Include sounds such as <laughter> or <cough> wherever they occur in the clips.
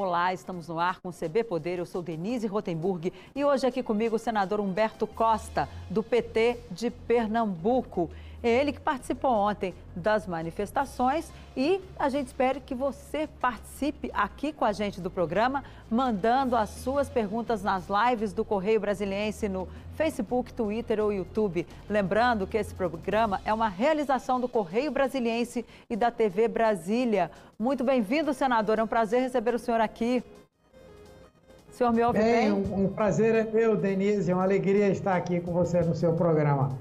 Olá, estamos no ar com o CB Poder. Eu sou Denise Rotenburg e hoje aqui comigo o senador Humberto Costa, do PT de Pernambuco. É ele que participou ontem das manifestações e a gente espera que você participe aqui com a gente do programa, mandando as suas perguntas nas lives do Correio Brasiliense no Facebook, Twitter ou YouTube. Lembrando que esse programa é uma realização do Correio Brasiliense e da TV Brasília. Muito bem-vindo, senador. É um prazer receber o senhor aqui. O senhor me ouve bem? bem? Um, um prazer é meu, Denise. É uma alegria estar aqui com você no seu programa.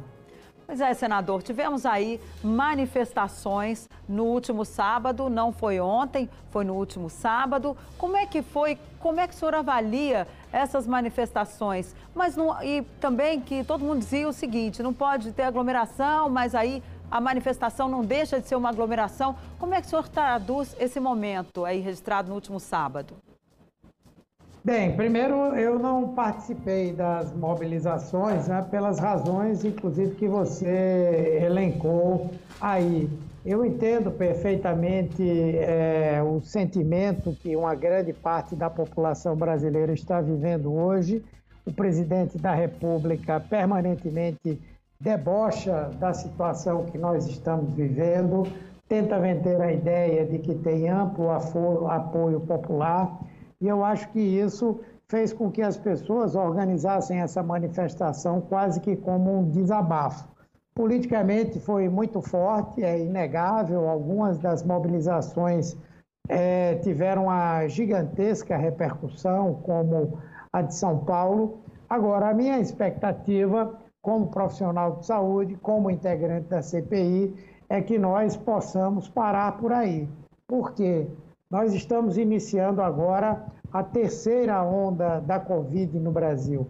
Pois é, senador, tivemos aí manifestações no último sábado, não foi ontem, foi no último sábado. Como é que foi, como é que o senhor avalia essas manifestações? Mas não, e também que todo mundo dizia o seguinte, não pode ter aglomeração, mas aí a manifestação não deixa de ser uma aglomeração. Como é que o senhor traduz esse momento aí registrado no último sábado? Bem, primeiro eu não participei das mobilizações né, pelas razões, inclusive, que você elencou aí. Eu entendo perfeitamente é, o sentimento que uma grande parte da população brasileira está vivendo hoje. O presidente da República permanentemente debocha da situação que nós estamos vivendo, tenta vender a ideia de que tem amplo apoio popular e eu acho que isso fez com que as pessoas organizassem essa manifestação quase que como um desabafo. Politicamente foi muito forte, é inegável, algumas das mobilizações é, tiveram uma gigantesca repercussão, como a de São Paulo. Agora, a minha expectativa, como profissional de saúde, como integrante da CPI, é que nós possamos parar por aí. Por quê? Nós estamos iniciando agora a terceira onda da Covid no Brasil.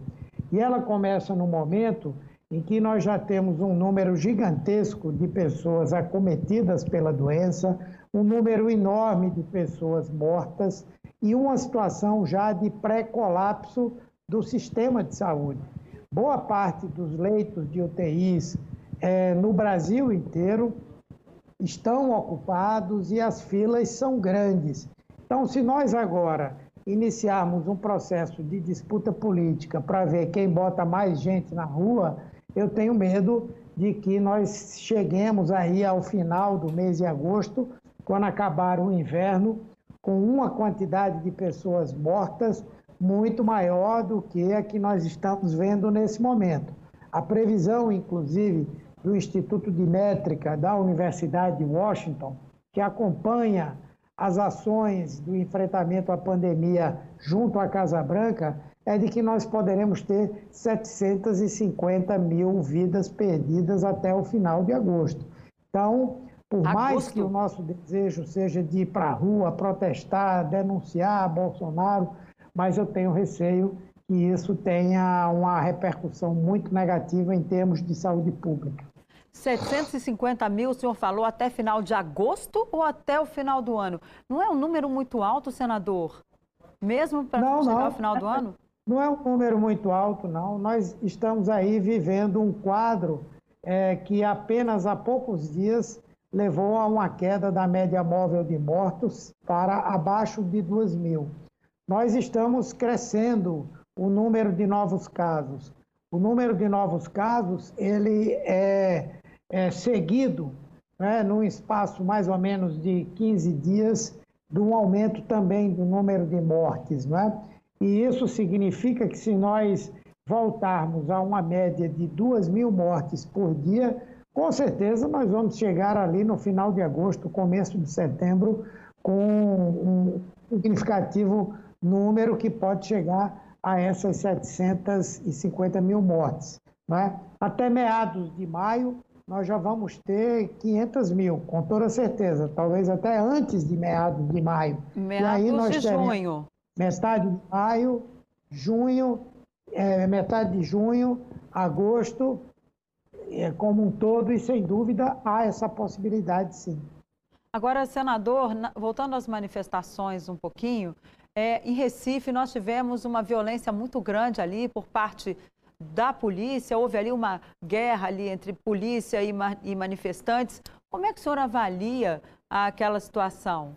E ela começa no momento em que nós já temos um número gigantesco de pessoas acometidas pela doença, um número enorme de pessoas mortas e uma situação já de pré-colapso do sistema de saúde. Boa parte dos leitos de UTIs é, no Brasil inteiro estão ocupados e as filas são grandes. Então, se nós agora iniciarmos um processo de disputa política para ver quem bota mais gente na rua, eu tenho medo de que nós cheguemos aí ao final do mês de agosto, quando acabar o inverno, com uma quantidade de pessoas mortas muito maior do que a que nós estamos vendo nesse momento. A previsão, inclusive, do Instituto de Métrica da Universidade de Washington, que acompanha as ações do enfrentamento à pandemia junto à Casa Branca, é de que nós poderemos ter 750 mil vidas perdidas até o final de agosto. Então, por agosto. mais que o nosso desejo seja de ir para a rua, protestar, denunciar Bolsonaro, mas eu tenho receio que isso tenha uma repercussão muito negativa em termos de saúde pública. 750 mil, o senhor falou, até final de agosto ou até o final do ano? Não é um número muito alto, senador? Mesmo para chegar ao final do ano? Não é um número muito alto, não. Nós estamos aí vivendo um quadro é, que apenas há poucos dias levou a uma queda da média móvel de mortos para abaixo de 2 mil. Nós estamos crescendo o número de novos casos. O número de novos casos ele é é, seguido, né, num espaço mais ou menos de 15 dias, de um aumento também do número de mortes. Né? E isso significa que se nós voltarmos a uma média de 2 mil mortes por dia, com certeza nós vamos chegar ali no final de agosto, começo de setembro, com um significativo número que pode chegar a essas 750 mil mortes. Né? Até meados de maio, nós já vamos ter 500 mil, com toda certeza, talvez até antes de meados de maio. Meados e aí nós de junho. Metade de maio, junho, é, metade de junho, agosto, é, como um todo, e sem dúvida há essa possibilidade sim. Agora, senador, voltando às manifestações um pouquinho, é, em Recife nós tivemos uma violência muito grande ali por parte da polícia? Houve ali uma guerra ali entre polícia e, ma e manifestantes. Como é que o senhor avalia aquela situação?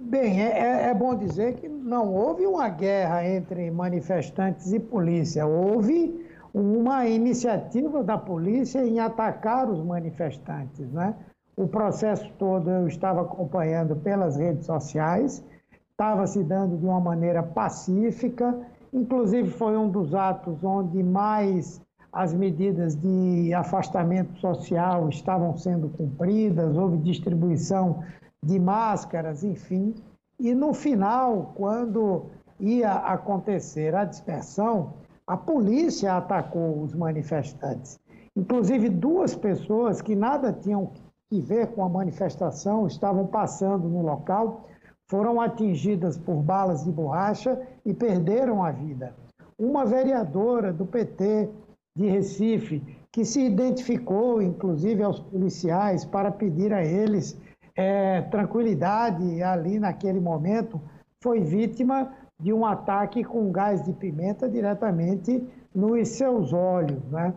Bem, é, é, é, bom dizer que não houve uma guerra entre manifestantes e polícia, houve uma iniciativa da polícia em atacar os manifestantes. Né? O processo todo eu estava acompanhando pelas redes sociais, estava se dando de uma maneira pacífica, inclusive foi um dos atos onde mais as medidas de afastamento social estavam sendo cumpridas, houve distribuição de máscaras, enfim. E no final, quando ia acontecer a dispersão, a polícia atacou os manifestantes. Inclusive, duas pessoas que nada tinham que ver com a manifestação estavam passando no local, foram atingidas por balas de borracha e perderam a vida. Uma vereadora do PT de Recife, que se identificou, inclusive, aos policiais para pedir a eles é, tranquilidade ali naquele momento, foi vítima de um ataque com gás de pimenta diretamente nos seus olhos. Né?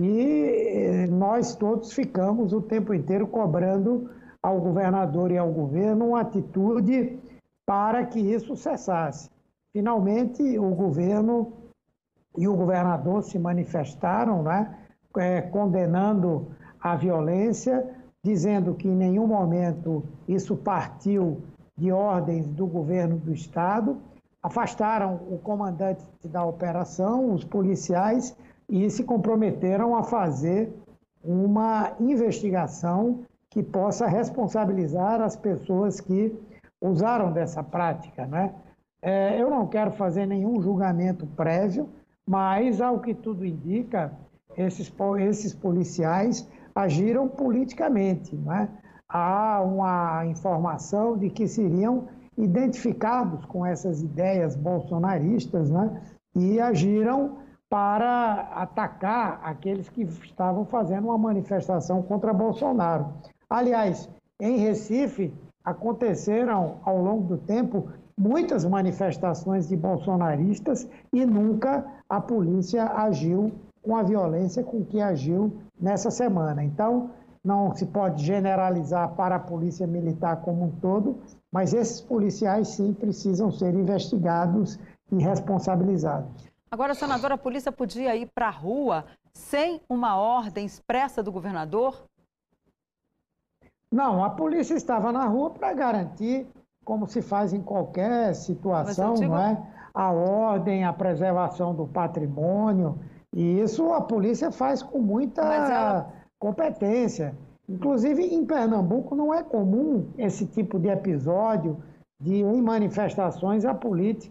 E eh, nós todos ficamos o tempo inteiro cobrando ao governador e ao governo uma atitude para que isso cessasse. Finalmente, o governo e o governador se manifestaram, né, é, condenando a violência, dizendo que em nenhum momento isso partiu de ordens do governo do estado, afastaram o comandante da operação, os policiais, e se comprometeram a fazer uma investigação que possa responsabilizar as pessoas que usaram dessa prática. Né? É, eu não quero fazer nenhum julgamento prévio, mas, ao que tudo indica, esses, esses policiais agiram politicamente. Né? Há uma informação de que seriam identificados com essas ideias bolsonaristas né? e agiram para atacar aqueles que estavam fazendo uma manifestação contra Bolsonaro. Aliás, em Recife, aconteceram ao longo do tempo muitas manifestações de bolsonaristas e nunca a polícia agiu com a violência com que agiu nessa semana. Então, não se pode generalizar para a polícia militar como um todo, mas esses policiais sim precisam ser investigados e responsabilizados. Agora, senadora, a polícia podia ir para a rua sem uma ordem expressa do governador? Não, a polícia estava na rua para garantir, como se faz em qualquer situação, digo... não é? A ordem, a preservação do patrimônio. E isso a polícia faz com muita ela... competência. Inclusive, em Pernambuco não é comum esse tipo de episódio de, em manifestações, a,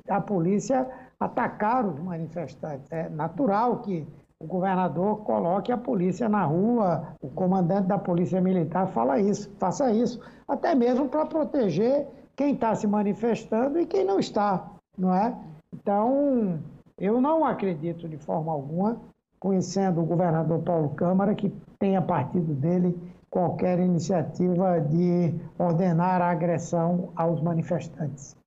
a polícia atacar os manifestantes. É natural que o governador coloque a polícia na rua, o comandante da polícia militar fala isso, faça isso, até mesmo para proteger quem está se manifestando e quem não está, não é? Então, eu não acredito de forma alguma, conhecendo o governador Paulo Câmara, que tenha partido dele qualquer iniciativa de ordenar a agressão aos manifestantes.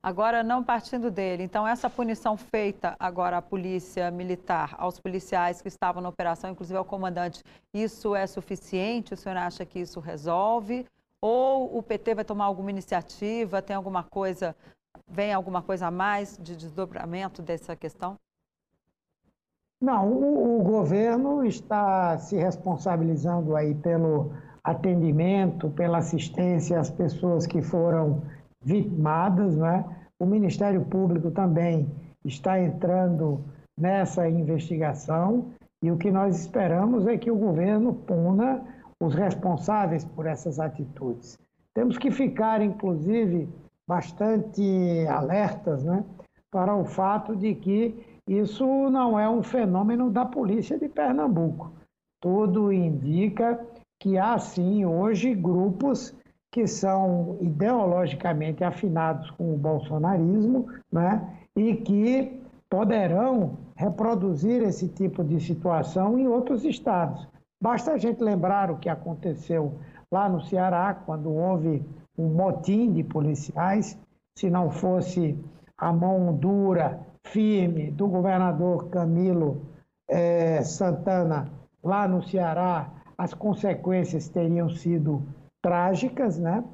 Agora, não partindo dele, então essa punição feita agora à polícia militar, aos policiais que estavam na operação, inclusive ao comandante, isso é suficiente? O senhor acha que isso resolve? Ou o PT vai tomar alguma iniciativa, tem alguma coisa, vem alguma coisa a mais de desdobramento dessa questão? Não, o, o governo está se responsabilizando aí pelo atendimento, pela assistência às pessoas que foram vitimadas, né? O Ministério Público também está entrando nessa investigação e o que nós esperamos é que o governo puna os responsáveis por essas atitudes. Temos que ficar, inclusive, bastante alertas né, para o fato de que isso não é um fenômeno da polícia de Pernambuco. Tudo indica que há, sim, hoje grupos que são ideologicamente afinados com o bolsonarismo né, e que poderão reproduzir esse tipo de situação em outros estados. Basta a gente lembrar o que aconteceu lá no Ceará, quando houve um motim de policiais. Se não fosse a mão dura, firme do governador Camilo eh, Santana lá no Ceará, as consequências teriam sido trágicas, né?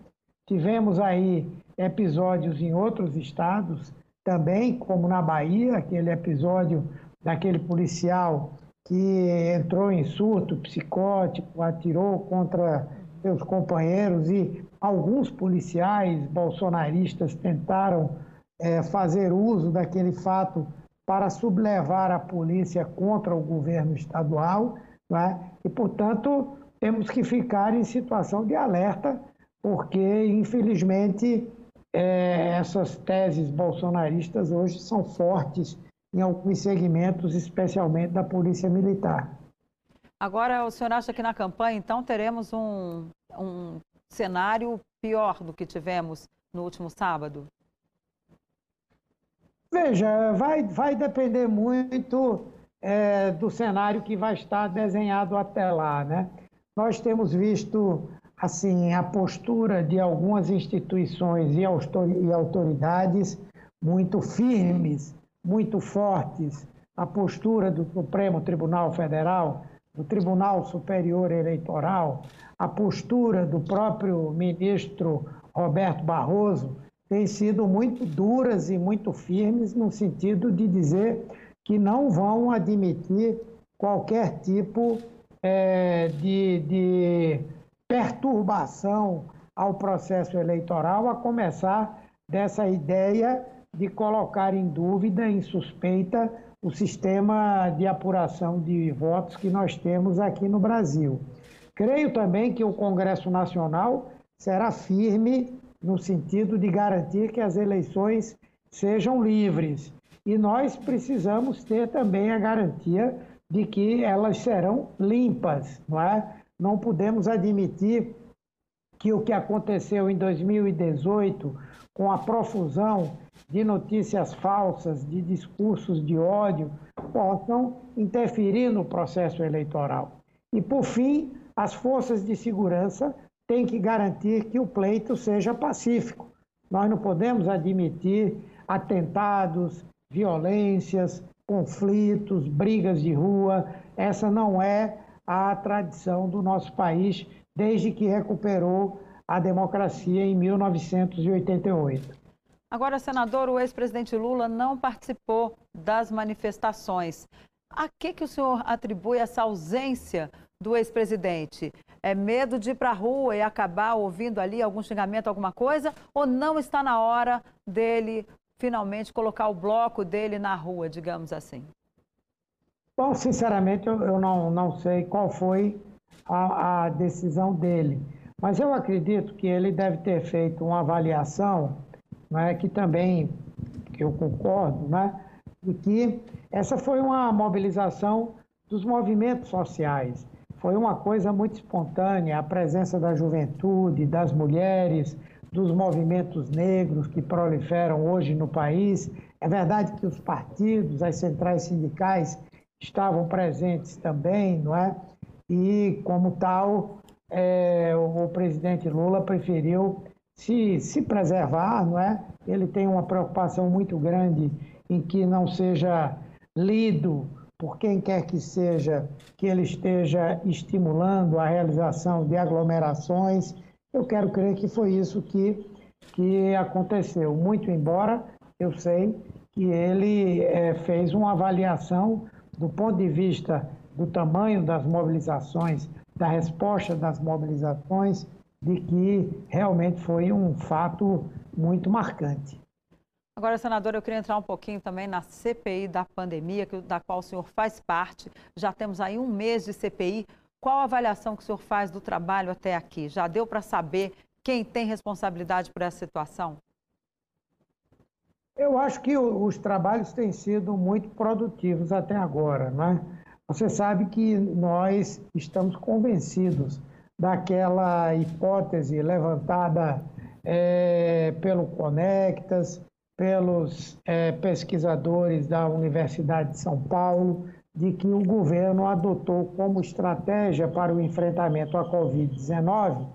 Tivemos aí episódios em outros estados também, como na Bahia, aquele episódio daquele policial que entrou em surto psicótico, atirou contra seus companheiros e alguns policiais bolsonaristas tentaram é, fazer uso daquele fato para sublevar a polícia contra o governo estadual, é? e, portanto, temos que ficar em situação de alerta, porque, infelizmente, é, essas teses bolsonaristas hoje são fortes em alguns segmentos, especialmente da Polícia Militar. Agora, o senhor acha que na campanha, então, teremos um, um cenário pior do que tivemos no último sábado? Veja, vai, vai depender muito é, do cenário que vai estar desenhado até lá, né? Nós temos visto assim a postura de algumas instituições e autoridades muito firmes muito fortes a postura do Supremo Tribunal Federal, do Tribunal Superior Eleitoral, a postura do próprio ministro Roberto Barroso tem sido muito duras e muito firmes no sentido de dizer que não vão admitir qualquer tipo é, de, de perturbação ao processo eleitoral, a começar dessa ideia de colocar em dúvida, em suspeita, o sistema de apuração de votos que nós temos aqui no Brasil. Creio também que o Congresso Nacional será firme no sentido de garantir que as eleições sejam livres. E nós precisamos ter também a garantia de que elas serão limpas, não é? Não podemos admitir que o que aconteceu em 2018 com a profusão de notícias falsas, de discursos de ódio, possam interferir no processo eleitoral. E, por fim, as forças de segurança têm que garantir que o pleito seja pacífico. Nós não podemos admitir atentados, violências, conflitos, brigas de rua. Essa não é a tradição do nosso país desde que recuperou a democracia em 1988. Agora, senador, o ex-presidente Lula não participou das manifestações. A que, que o senhor atribui essa ausência do ex-presidente? É medo de ir para a rua e acabar ouvindo ali algum xingamento, alguma coisa? Ou não está na hora dele finalmente colocar o bloco dele na rua, digamos assim? Bom, sinceramente, eu, não, não sei qual foi a, a decisão dele. Mas eu acredito que ele deve ter feito uma avaliação né, que também eu concordo, né, de que essa foi uma mobilização dos movimentos sociais. Foi uma coisa muito espontânea, a presença da juventude, das mulheres, dos movimentos negros que proliferam hoje no país. É verdade que os partidos, as centrais sindicais estavam presentes também, não é? E, como tal, é, o presidente Lula preferiu se, se preservar, não é? Ele tem uma preocupação muito grande em que não seja lido por quem quer que seja que ele esteja estimulando a realização de aglomerações. Eu quero crer que foi isso que, que aconteceu. Muito embora eu sei que ele é, fez uma avaliação do ponto de vista do tamanho das mobilizações, da resposta das mobilizações, de que realmente foi um fato muito marcante. Agora, senador, eu queria entrar um pouquinho também na CPI da pandemia, da qual o senhor faz parte. Já temos aí um mês de CPI. Qual a avaliação que o senhor faz do trabalho até aqui? Já deu para saber quem tem responsabilidade por essa situação? Eu acho que os trabalhos têm sido muito produtivos até agora, não é? Você sabe que nós estamos convencidos daquela hipótese levantada é, pelo Conectas, pelos é, pesquisadores da Universidade de São Paulo, de que o governo adotou como estratégia para o enfrentamento à Covid-19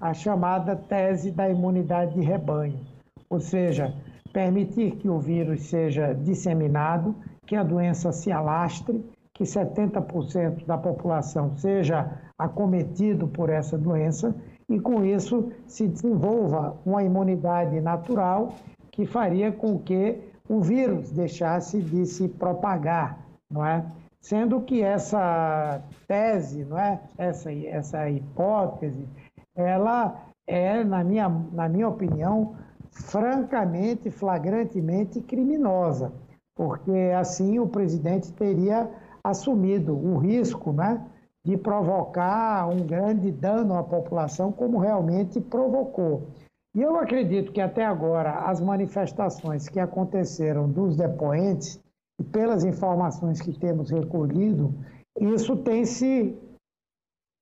a chamada tese da imunidade de rebanho, ou seja, permitir que o vírus seja disseminado, que a doença se alastre que 70% da população seja acometido por essa doença e com isso se desenvolva uma imunidade natural que faria com que o vírus deixasse de se propagar, não é? Sendo que essa tese, não é? Essa essa hipótese, ela é na minha na minha opinião francamente, flagrantemente criminosa, porque assim o presidente teria assumido o risco, né? de provocar um grande dano à população, como realmente provocou. E eu acredito que até agora as manifestações que aconteceram dos depoentes, e pelas informações que temos recolhido, isso tem se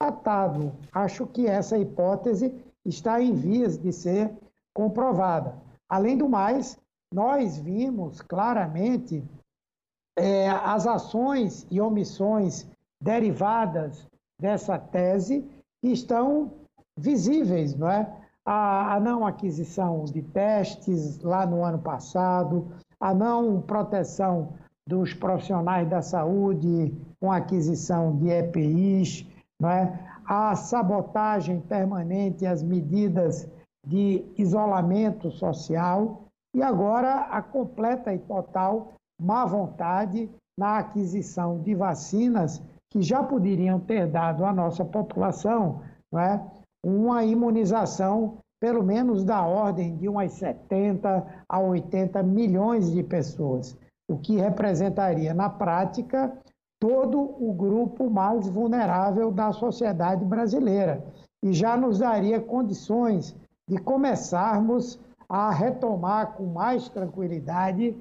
tratado. Acho que essa hipótese está em vias de ser comprovada. Além do mais, nós vimos claramente é, as ações e omissões derivadas dessa tese que estão visíveis, não é? A, a não aquisição de testes lá no ano passado, a não proteção dos profissionais da saúde com aquisição de EPIs, não é? a sabotagem permanente às medidas de isolamento social e agora a completa e total má vontade na aquisição de vacinas que já poderiam ter dado à nossa população não é, uma imunização, pelo menos da ordem de umas 70 a 80 milhões de pessoas, o que representaria, na prática, todo o grupo mais vulnerável da sociedade brasileira. E já nos daria condições de começarmos a retomar com mais tranquilidade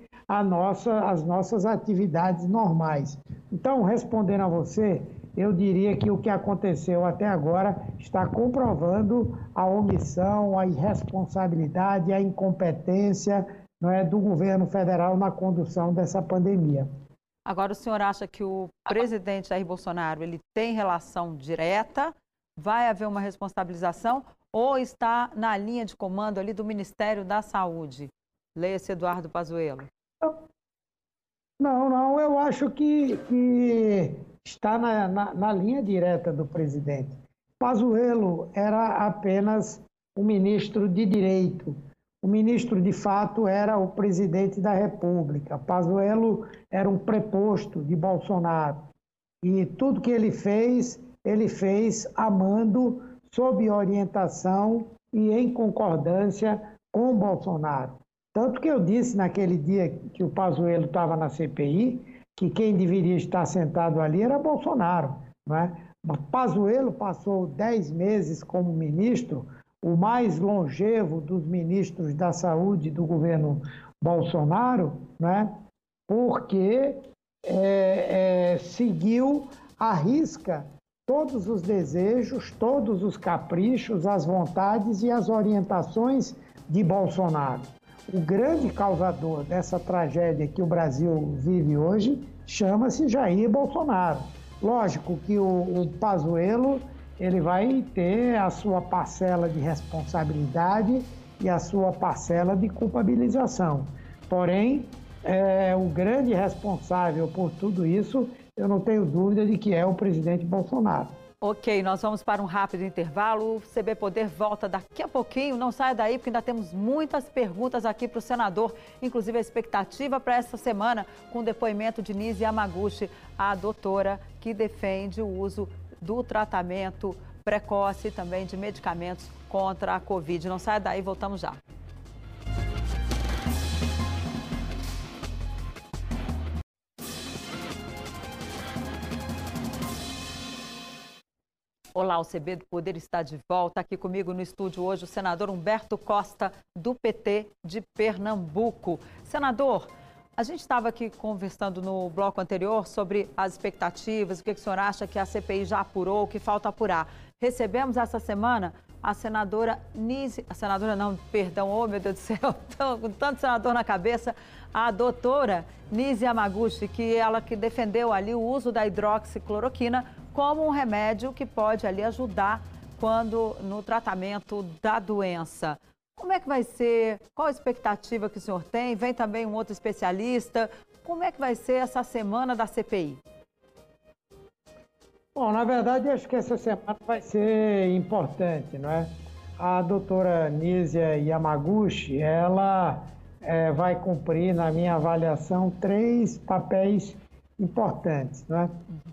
nossa, as nossas atividades normais. Então, respondendo a você, eu diria que o que aconteceu até agora está comprovando a omissão, a irresponsabilidade, a incompetência não é, do governo federal na condução dessa pandemia. Agora, o senhor acha que o presidente Jair Bolsonaro ele tem relação direta? Vai haver uma responsabilização ou está na linha de comando ali do Ministério da Saúde? Leia-se Eduardo Pazuello. Não, não, eu acho que, que está na, na, na linha direta do presidente. Pazuello era apenas um ministro de direito. O ministro, de fato, era o presidente da República. Pazuello era um preposto de Bolsonaro. E tudo que ele fez, ele fez amando, sob orientação e em concordância com Bolsonaro. Tanto que eu disse naquele dia que o Pazuello estava na CPI que quem deveria estar sentado ali era Bolsonaro. É? Mas Pazuello passou dez meses como ministro, o mais longevo dos ministros da saúde do governo Bolsonaro, não é? porque é, é, seguiu à risca todos os desejos, todos os caprichos, as vontades e as orientações de Bolsonaro o grande causador dessa tragédia que o Brasil vive hoje chama-se Jair Bolsonaro. Lógico que o, o Pazuello ele vai ter a sua parcela de responsabilidade e a sua parcela de culpabilização. Porém, é, o grande responsável por tudo isso, eu não tenho dúvida de que é o presidente Bolsonaro. Ok, nós vamos para um rápido intervalo. O CB Poder volta daqui a pouquinho. Não saia daí, porque ainda temos muitas perguntas aqui para o senador, inclusive a expectativa para esta semana, com o depoimento de Nise Yamaguchi, a doutora que defende o uso do tratamento precoce e também de medicamentos contra a Covid. Não saia daí, voltamos já. Olá, o CB do Poder está de volta. Aqui comigo no estúdio hoje o senador Humberto Costa, do PT de Pernambuco. Senador, a gente estava aqui conversando no bloco anterior sobre as expectativas, o que, que o senhor acha que a CPI já apurou, o que falta apurar. Recebemos essa semana a senadora Nise, a senadora não, perdão, oh meu Deus do céu, <laughs> com tanto senador na cabeça, a doutora Nise Yamaguchi, que ela que defendeu ali o uso da hidroxicloroquina como um remédio que pode ali ajudar quando no tratamento da doença. Como é que vai ser? Qual a expectativa que o senhor tem? Vem também um outro especialista. Como é que vai ser essa semana da CPI? Bom, na verdade, acho que essa semana vai ser importante, não é? A doutora Nízia Yamaguchi, ela é, vai cumprir, na minha avaliação, três papéis importantes, não é?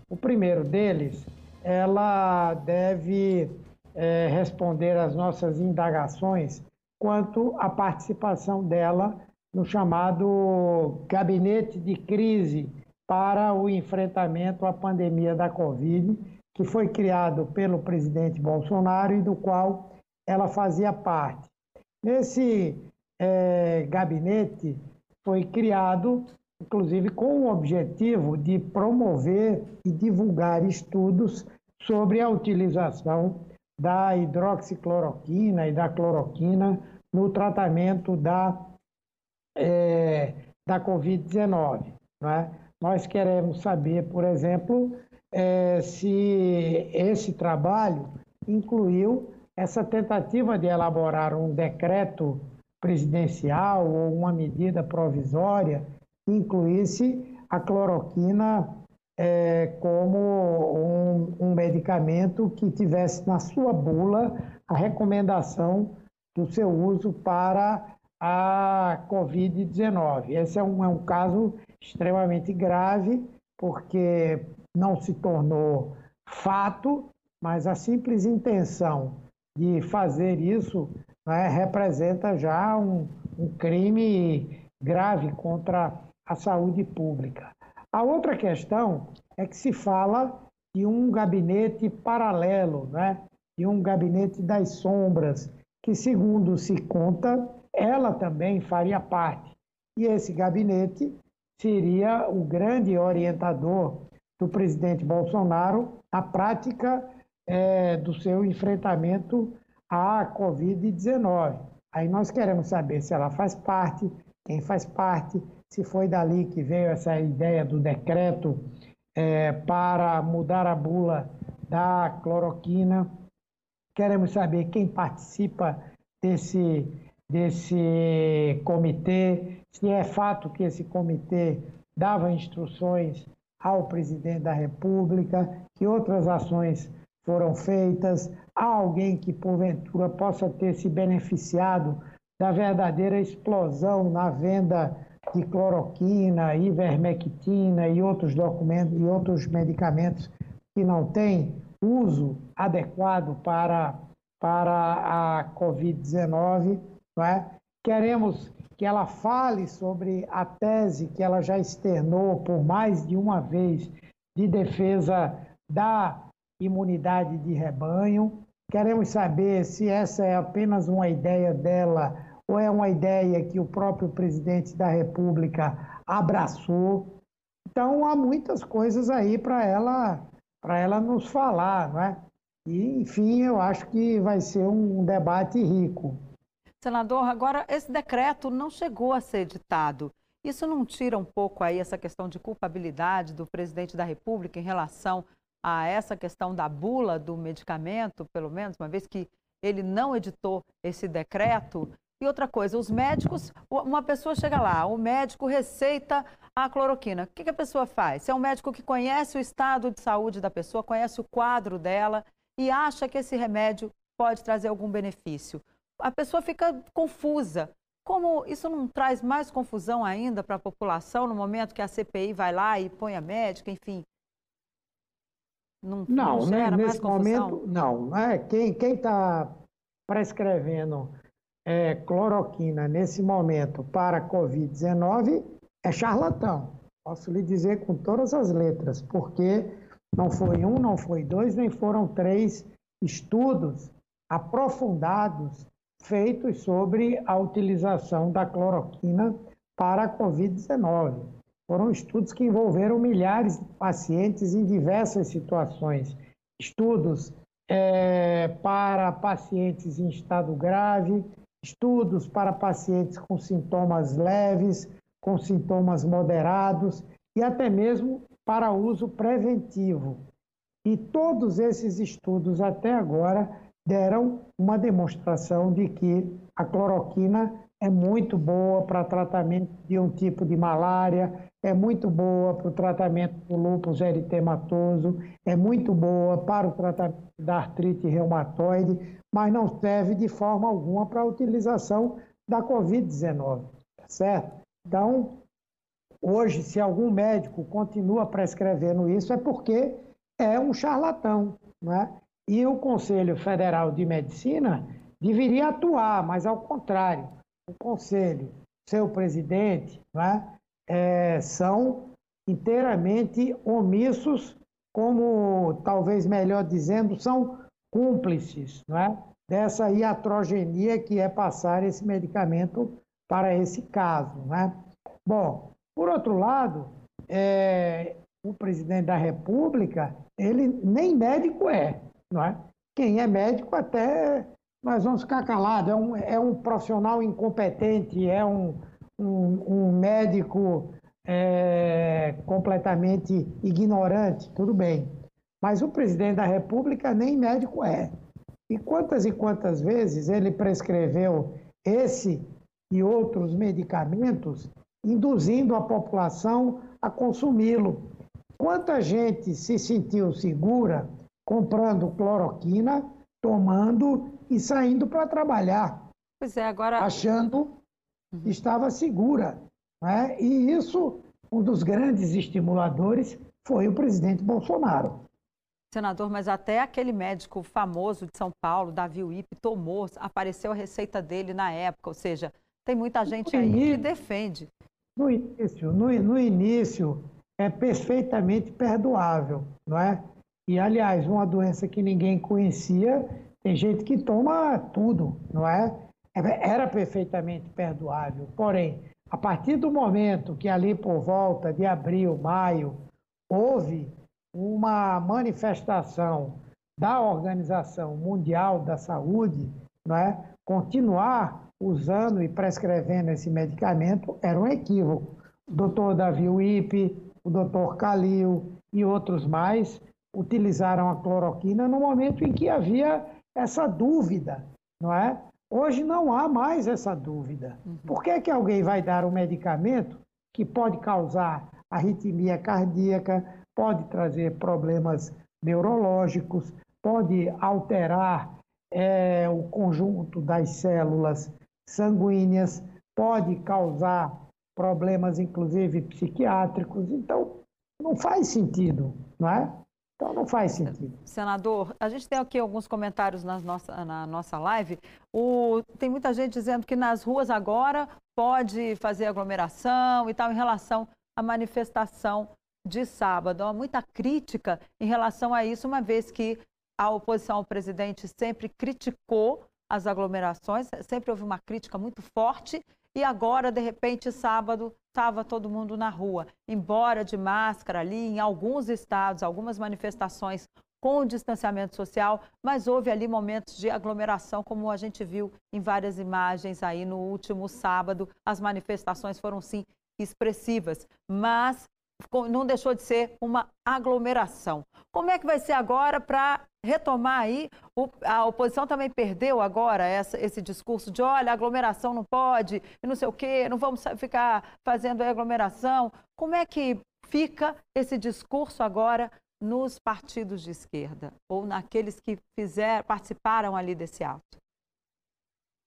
O primeiro deles, ela deve é, responder às nossas indagações quanto à participação dela no chamado Gabinete de Crise para o enfrentamento à pandemia da Covid, que foi criado pelo presidente Bolsonaro e do qual ela fazia parte. Nesse é, gabinete foi criado, inclusive, com o objetivo de promover e divulgar estudos sobre a utilização da hidroxicloroquina e da cloroquina no tratamento da, é, da Covid-19. É? Nós queremos saber, por exemplo, é, se esse trabalho incluiu essa tentativa de elaborar um decreto presidencial ou uma medida provisória incluísse a cloroquina é, como um, um medicamento que tivesse na sua bula a recomendação do seu uso para a Covid-19. Esse é um, é um caso extremamente grave, porque não se tornou fato, mas a simples intenção de fazer isso né, representa já um, um crime grave contra a saúde pública. A outra questão é que se fala de um gabinete paralelo, né? de um gabinete das sombras, que, segundo se conta, ela também faria parte. E esse gabinete seria o grande orientador do presidente Bolsonaro na prática é, do seu enfrentamento à Covid-19. Aí nós queremos saber se ela faz parte, quem faz parte, se foi dali que veio essa ideia do decreto é, para mudar a bula da cloroquina. Queremos saber quem participa desse, desse comitê, se é fato que esse comitê dava instruções ao presidente da República, que outras ações foram feitas, há alguém que porventura possa ter se beneficiado da verdadeira explosão na venda de cloroquina, ivermectina e outros documentos e outros medicamentos que não têm uso adequado para, para a Covid-19. É? Queremos que ela fale sobre a tese que ela já externou por mais de uma vez de defesa da imunidade de rebanho. Queremos saber se essa é apenas uma ideia dela ou é uma ideia que o próprio presidente da República abraçou. Então há muitas coisas aí para ela para ela nos falar, não é? E enfim, eu acho que vai ser um debate rico. Senador, agora esse decreto não chegou a ser editado. Isso não tira um pouco aí essa questão de culpabilidade do presidente da República em relação a essa questão da bula do medicamento, pelo menos, uma vez que ele não editou esse decreto? E outra coisa, os médicos, uma pessoa chega lá, o médico receita a cloroquina. O que, a pessoa faz? Se é um médico que conhece o estado de saúde da pessoa, conhece o quadro dela e acha que esse remédio pode trazer algum benefício a pessoa fica confusa. Como isso não traz mais confusão ainda para a população no momento que a CPI vai lá e põe a médica, enfim? Não, não, não né, nesse momento, não. É, quem está prescrevendo é, cloroquina nesse momento para a Covid-19 é charlatão. Posso lhe dizer com todas as letras, porque não foi um, não foi dois, nem foram três estudos aprofundados feitos sobre a utilização da cloroquina para a Covid-19. Foram estudos que envolveram milhares de pacientes em diversas situações. Estudos é, para pacientes em estado grave, estudos para pacientes com sintomas leves, com sintomas moderados e até mesmo para uso preventivo. E todos esses estudos até agora deram uma demonstração de que a cloroquina é muito boa para tratamento de um tipo de malária, é muito boa para o tratamento do lúpus eritematoso, é muito boa para o tratamento da artrite reumatoide, mas não serve de forma alguma para a utilização da Covid-19, tá certo? Então, hoje, se algum médico continua prescrevendo isso, é porque é um charlatão, né? E o Conselho Federal de Medicina deveria atuar, mas ao contrário, o Conselho, seu presidente, né, é, são inteiramente omissos, como talvez melhor dizendo, são cúmplices né, dessa iatrogenia que é passar esse medicamento para esse caso. Né? Bom, por outro lado, é, o presidente da República, ele nem médico é, não é? Quem é médico até nós vamos ficar calados, é um, é um profissional incompetente, é um, um, um médico é, completamente ignorante, tudo bem. Mas o presidente da República nem médico é. E quantas e quantas vezes ele prescreveu esse e outros medicamentos, induzindo a população a consumi-lo. Quanta gente se sentiu segura comprando cloroquina, tomando e saindo para trabalhar. Pois é, agora. Achando que estava segura. Né? E isso, um dos grandes estimuladores foi o presidente Bolsonaro. Senador, mas até aquele médico famoso de São Paulo, Davi Uip, tomou, apareceu a receita dele na época, ou seja, tem muita gente aí que defende. No início, no, no início é perfeitamente perdoável, não é? E, aliás, uma doença que ninguém conhecia, tem gente que toma tudo, não é? É era perfeitamente perdoável. Porém, a partir do momento que ali por volta de abril, maio, houve uma manifestação da Organização Mundial da Saúde, não é? continuar usando e prescrevendo esse medicamento era um equívoco. O doutor Davi Wipe, o doutor Calil e outros mais utilizaram a cloroquina no momento em que havia essa dúvida, não é? Hoje não há mais essa dúvida. Uhum. Por que, que alguém vai dar um medicamento que pode causar arritmia cardíaca, pode trazer problemas neurológicos, pode alterar é, o conjunto das células sanguíneas, pode causar problemas, inclusive psiquiátricos. Então, não faz sentido, não é? Então não faz sentido. Senador, a gente tem aqui alguns comentários na nossa, na nossa live. O, tem muita gente dizendo que nas ruas agora pode fazer aglomeração e tal em relação à manifestação de sábado. Há muita crítica em relação a isso, uma vez que a oposição ao presidente sempre criticou as aglomerações, sempre houve uma crítica muito forte e agora, de repente, sábado, estava todo mundo na rua. Embora de máscara ali, em alguns estados, algumas manifestações com distanciamento social, mas houve ali momentos de aglomeração, como a gente viu em várias imagens aí no último sábado. As manifestações foram, sim, expressivas, mas não deixou de ser uma aglomeração. Como é que vai ser agora para retomar aí? a oposição também perdeu agora essa, esse discurso de olha, aglomeração não pode, e não sei o quê, não vamos ficar fazendo aglomeração. Como é que fica esse discurso agora nos partidos de esquerda ou naqueles que fizer, participaram ali desse ato?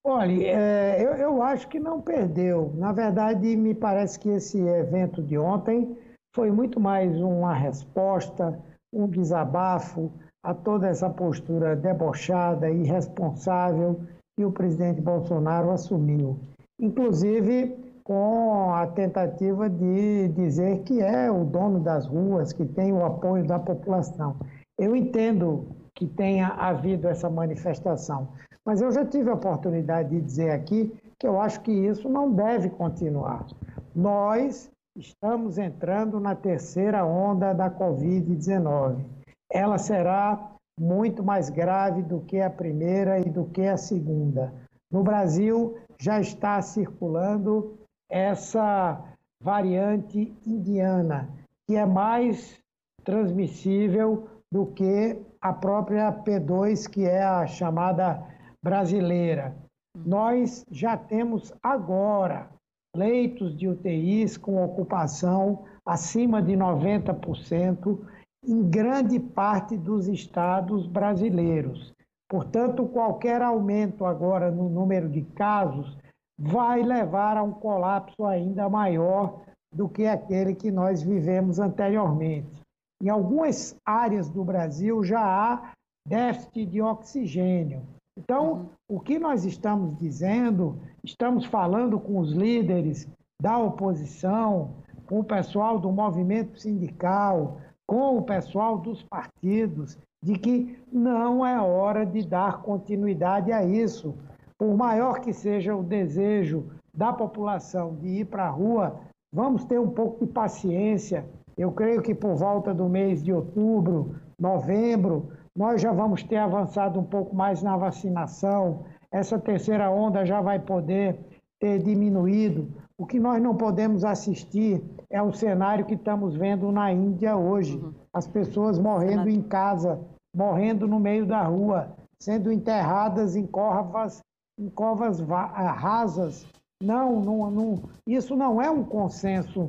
Olha, é, eu, eu acho que não perdeu. Na verdade, me parece que esse evento de ontem foi muito mais uma resposta, um desabafo a toda essa postura debochada irresponsável que o presidente Bolsonaro assumiu. Inclusive com a tentativa de dizer que é o dono das ruas, que tem o apoio da população. Eu entendo que tenha havido essa manifestação, mas eu já tive a oportunidade de dizer aqui que eu acho que isso não deve continuar. Nós estamos entrando na terceira onda da Covid-19. Ela será muito mais grave do que a primeira e do que a segunda. No Brasil já está circulando essa variante indiana, que é mais transmissível do que a própria P2, que é a chamada brasileira. Nós já temos agora leitos de UTIs com ocupação acima de 90% em grande parte dos estados brasileiros. Portanto, qualquer aumento agora no número de casos vai levar a um colapso ainda maior do que aquele que nós vivemos anteriormente. Em algumas áreas do Brasil já há déficit de oxigênio. Então, uhum. o que nós estamos dizendo, estamos falando com os líderes da oposição, com o pessoal do movimento sindical, com o pessoal dos partidos, de que não é hora de dar continuidade a isso. Por maior que seja o desejo da população de ir para a rua, vamos ter um pouco de paciência. Eu creio que por volta do mês de outubro, novembro, nós já vamos ter avançado um pouco mais na vacinação. Essa terceira onda já vai poder ter diminuído. O que nós não podemos assistir é o cenário que estamos vendo na Índia hoje. Uhum. As pessoas morrendo em casa, morrendo no meio da rua, sendo enterradas em covas, em covas ah, rasas. Não, não, não, isso não é um consenso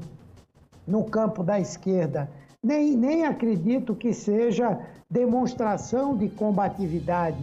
no campo da esquerda. Nem, nem acredito que seja demonstração de combatividade,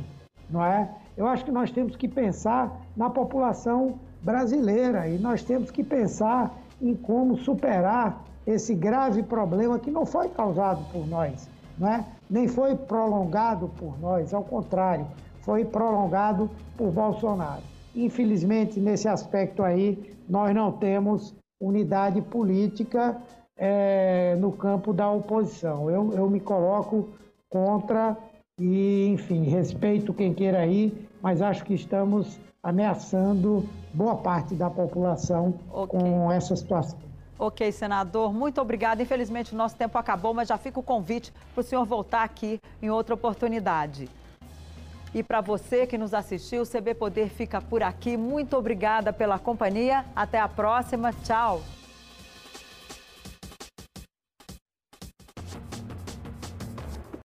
não é? Eu acho que nós temos que pensar na população brasileira e nós temos que pensar em como superar esse grave problema que não foi causado por nós, não é? nem foi prolongado por nós, ao contrário, foi prolongado por Bolsonaro. Infelizmente, nesse aspecto aí, nós não temos unidade política é, no campo da oposição. Eu, eu me coloco contra e, enfim, respeito quem queira ir, mas acho que estamos ameaçando boa parte da população okay. com essa situação. Ok, senador, muito obrigada. Infelizmente o nosso tempo acabou, mas já fica o convite para o senhor voltar aqui em outra oportunidade. E para você que nos assistiu, o CB Poder fica por aqui. Muito obrigada pela companhia. Até a próxima. Tchau.